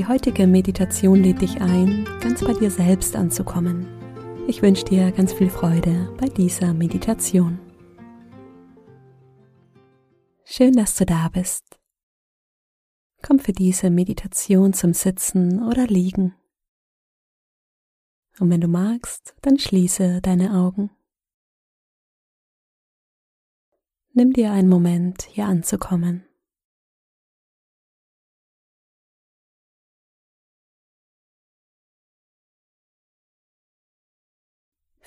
Die heutige Meditation lädt dich ein, ganz bei dir selbst anzukommen. Ich wünsche dir ganz viel Freude bei dieser Meditation. Schön, dass du da bist. Komm für diese Meditation zum Sitzen oder Liegen. Und wenn du magst, dann schließe deine Augen. Nimm dir einen Moment, hier anzukommen.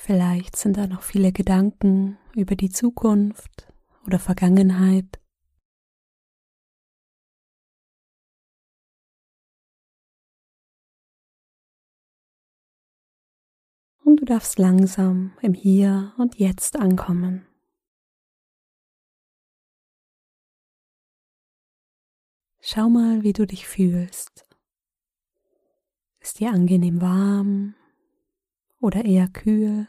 Vielleicht sind da noch viele Gedanken über die Zukunft oder Vergangenheit. Und du darfst langsam im Hier und Jetzt ankommen. Schau mal, wie du dich fühlst. Ist dir angenehm warm oder eher kühl?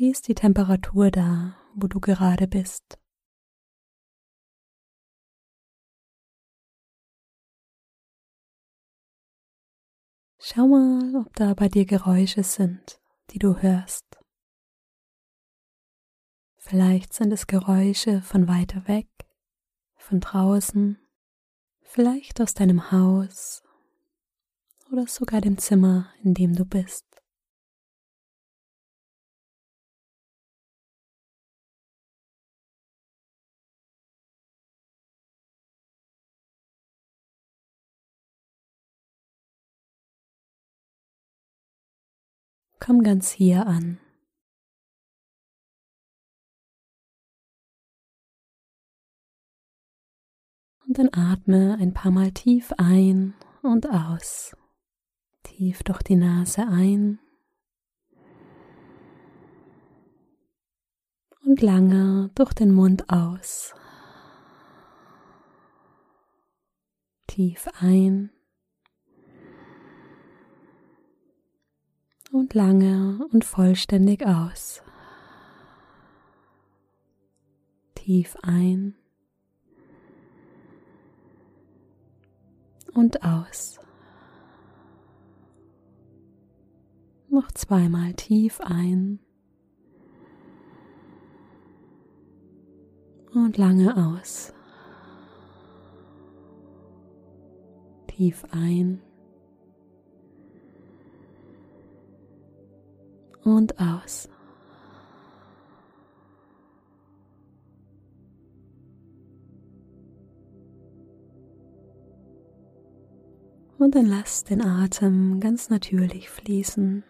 Wie ist die Temperatur da, wo du gerade bist? Schau mal, ob da bei dir Geräusche sind, die du hörst. Vielleicht sind es Geräusche von weiter weg, von draußen, vielleicht aus deinem Haus oder sogar dem Zimmer, in dem du bist. Komm ganz hier an. Und dann atme ein paar Mal tief ein und aus. Tief durch die Nase ein und lange durch den Mund aus. Tief ein und lange und vollständig aus. Tief ein und aus. Noch zweimal tief ein und lange aus. Tief ein und aus. Und dann lass den Atem ganz natürlich fließen.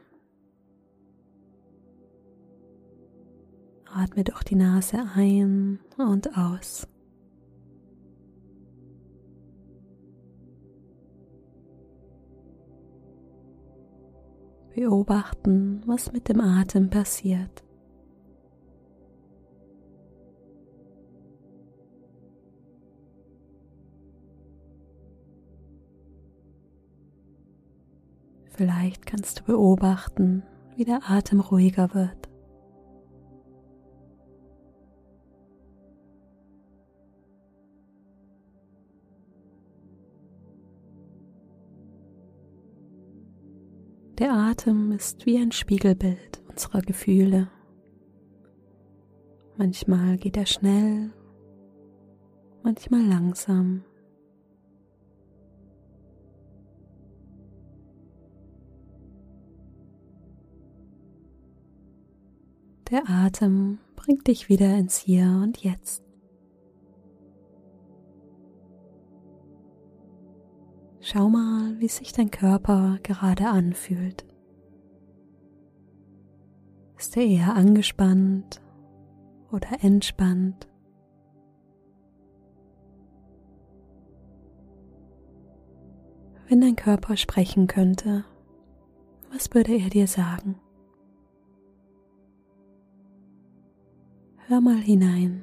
Atme durch die Nase ein und aus. Beobachten, was mit dem Atem passiert. Vielleicht kannst du beobachten, wie der Atem ruhiger wird. Der Atem ist wie ein Spiegelbild unserer Gefühle. Manchmal geht er schnell, manchmal langsam. Der Atem bringt dich wieder ins Hier und Jetzt. Schau mal, wie sich dein Körper gerade anfühlt. Ist er eher angespannt oder entspannt? Wenn dein Körper sprechen könnte, was würde er dir sagen? Hör mal hinein.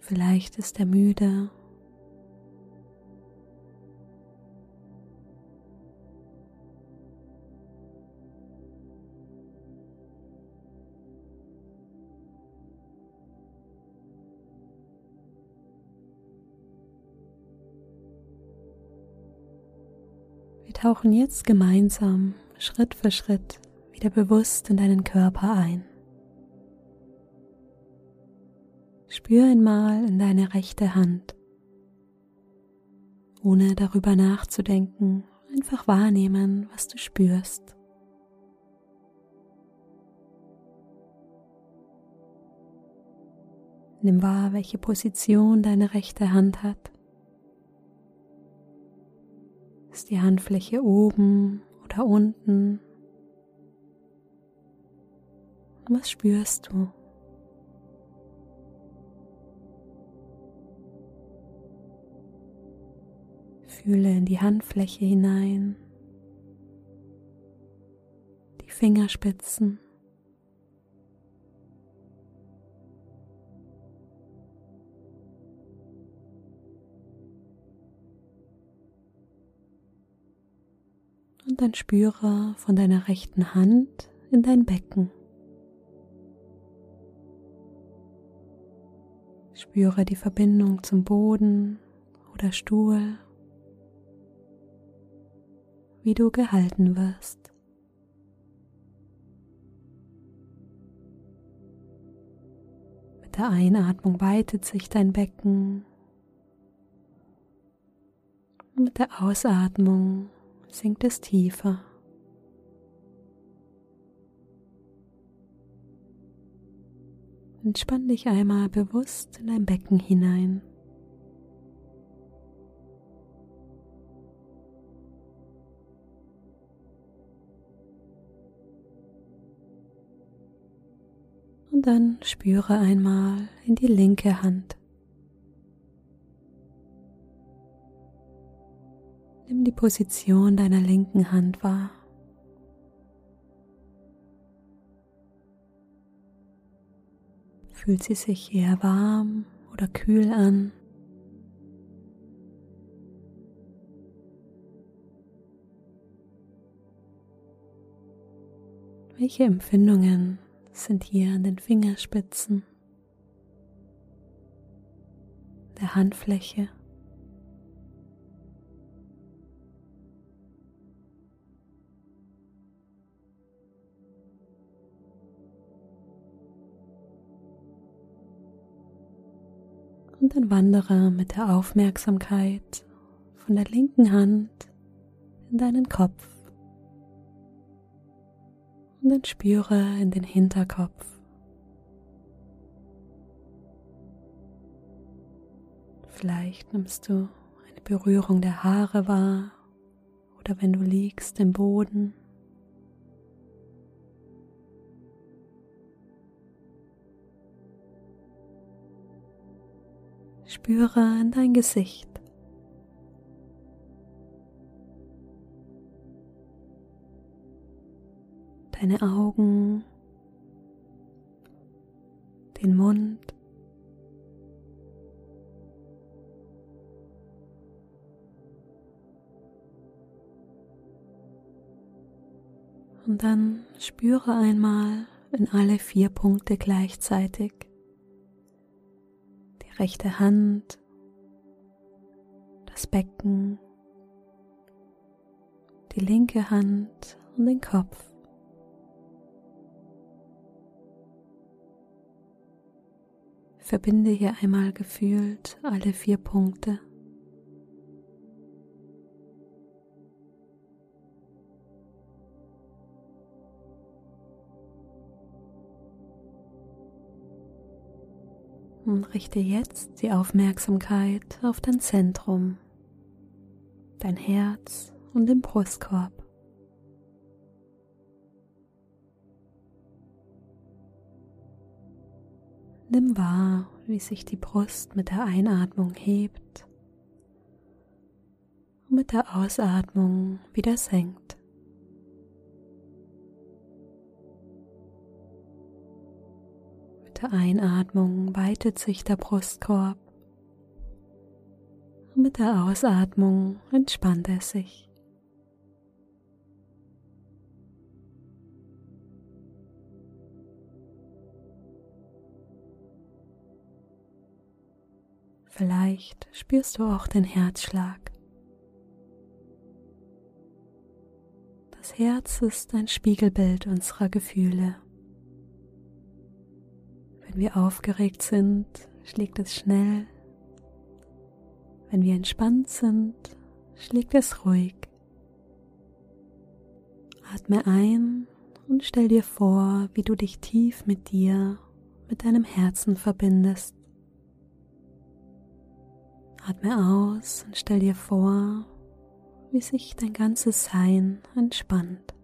Vielleicht ist er müde tauchen jetzt gemeinsam Schritt für Schritt wieder bewusst in deinen Körper ein. Spür einmal in deine rechte Hand, ohne darüber nachzudenken, einfach wahrnehmen, was du spürst. Nimm wahr, welche Position deine rechte Hand hat. Ist die Handfläche oben oder unten? Was spürst du? Fühle in die Handfläche hinein, die Fingerspitzen. Und dann spüre von deiner rechten Hand in dein Becken. Spüre die Verbindung zum Boden oder Stuhl wie du gehalten wirst. Mit der Einatmung weitet sich dein Becken. Mit der Ausatmung sinkt es tiefer. Entspann dich einmal bewusst in dein Becken hinein. Und dann spüre einmal in die linke Hand. Nimm die Position deiner linken Hand wahr. Fühlt sie sich eher warm oder kühl an? Welche Empfindungen sind hier an den Fingerspitzen, der Handfläche. Und wandere mit der Aufmerksamkeit von der linken Hand in deinen Kopf und dann spüre in den Hinterkopf. Vielleicht nimmst du eine Berührung der Haare wahr oder wenn du liegst im Boden. Spüre in dein Gesicht. deine Augen, den Mund. Und dann spüre einmal in alle vier Punkte gleichzeitig. Rechte Hand, das Becken, die linke Hand und den Kopf. Verbinde hier einmal gefühlt alle vier Punkte. Und richte jetzt die Aufmerksamkeit auf dein Zentrum, dein Herz und den Brustkorb. Nimm wahr, wie sich die Brust mit der Einatmung hebt mit der Ausatmung wieder senkt. Mit der Einatmung weitet sich der Brustkorb. Mit der Ausatmung entspannt er sich. Vielleicht spürst du auch den Herzschlag. Das Herz ist ein Spiegelbild unserer Gefühle. Wir aufgeregt sind, schlägt es schnell. Wenn wir entspannt sind, schlägt es ruhig. Atme ein und stell dir vor, wie du dich tief mit dir, mit deinem Herzen verbindest. Atme aus und stell dir vor, wie sich dein ganzes Sein entspannt.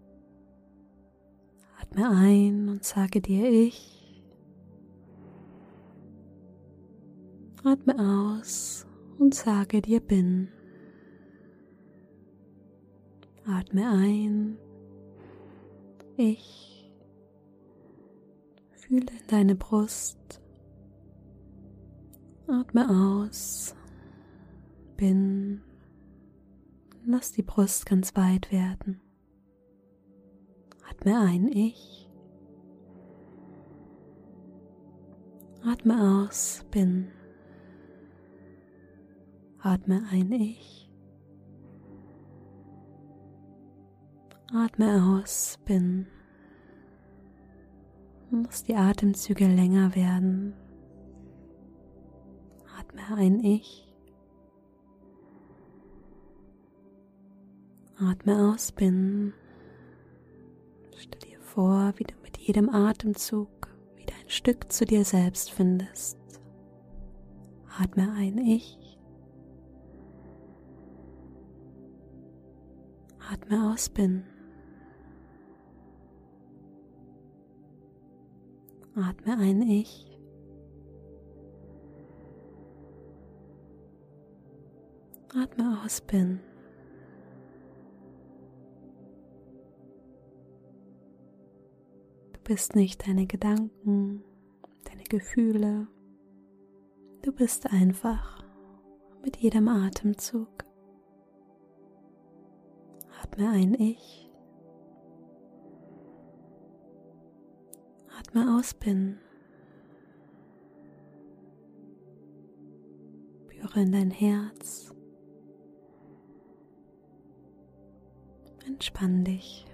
Atme ein und sage dir ich. Atme aus und sage dir bin. Atme ein. Ich. Fühle in deine Brust. Atme aus bin, lass die Brust ganz weit werden. Atme ein Ich. Atme aus, bin. Atme ein Ich. Atme aus, bin. Lass die Atemzüge länger werden. Atme ein Ich. Atme aus, bin. Stell dir vor, wie du mit jedem Atemzug wieder ein Stück zu dir selbst findest. Atme ein Ich. Atme aus, bin. Atme ein Ich. Atme aus, bin. bist nicht deine Gedanken, deine Gefühle. Du bist einfach mit jedem Atemzug. Atme ein Ich. Atme aus Bin. Führe in dein Herz. Entspann dich.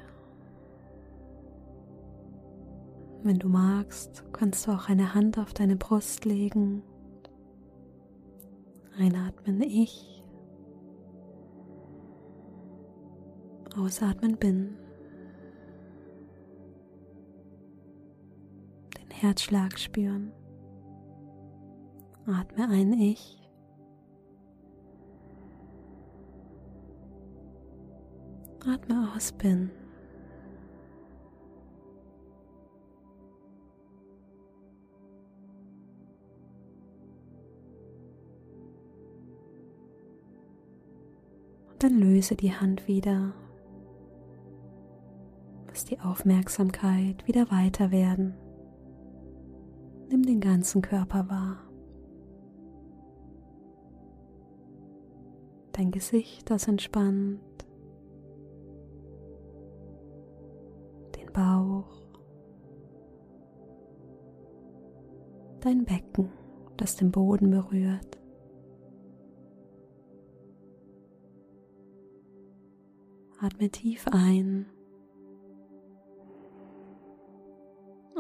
Wenn du magst, kannst du auch eine Hand auf deine Brust legen. Einatmen ich. Ausatmen bin. Den Herzschlag spüren. Atme ein ich. Atme aus bin. dann löse die Hand wieder. Lass die Aufmerksamkeit wieder weiter werden. Nimm den ganzen Körper wahr. Dein Gesicht, das entspannt. Den Bauch. Dein Becken, das den Boden berührt. Atme tief ein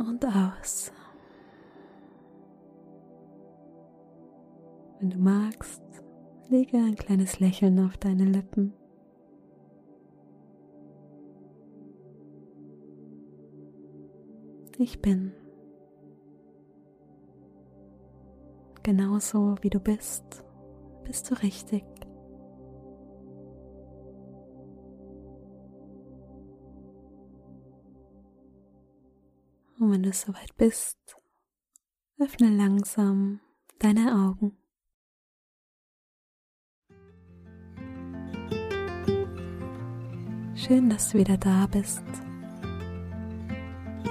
und aus. Wenn du magst, lege ein kleines Lächeln auf deine Lippen. Ich bin genauso wie du bist, bist du richtig. Und wenn du soweit bist, öffne langsam deine Augen. Schön, dass du wieder da bist.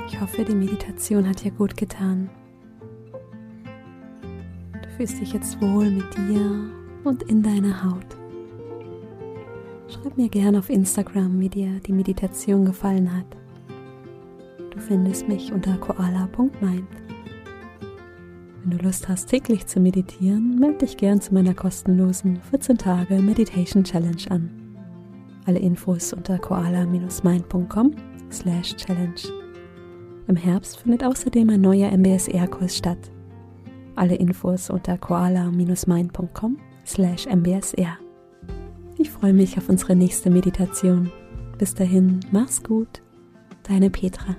Ich hoffe, die Meditation hat dir gut getan. Du fühlst dich jetzt wohl mit dir und in deiner Haut. Schreib mir gerne auf Instagram, wie dir die Meditation gefallen hat. Du findest mich unter koala.mind. Wenn du Lust hast, täglich zu meditieren, melde dich gern zu meiner kostenlosen 14 Tage Meditation Challenge an. Alle Infos unter koala-mind.com slash challenge. Im Herbst findet außerdem ein neuer MBSR-Kurs statt. Alle Infos unter koala-mind.com slash mbsr. Ich freue mich auf unsere nächste Meditation. Bis dahin, mach's gut, deine Petra.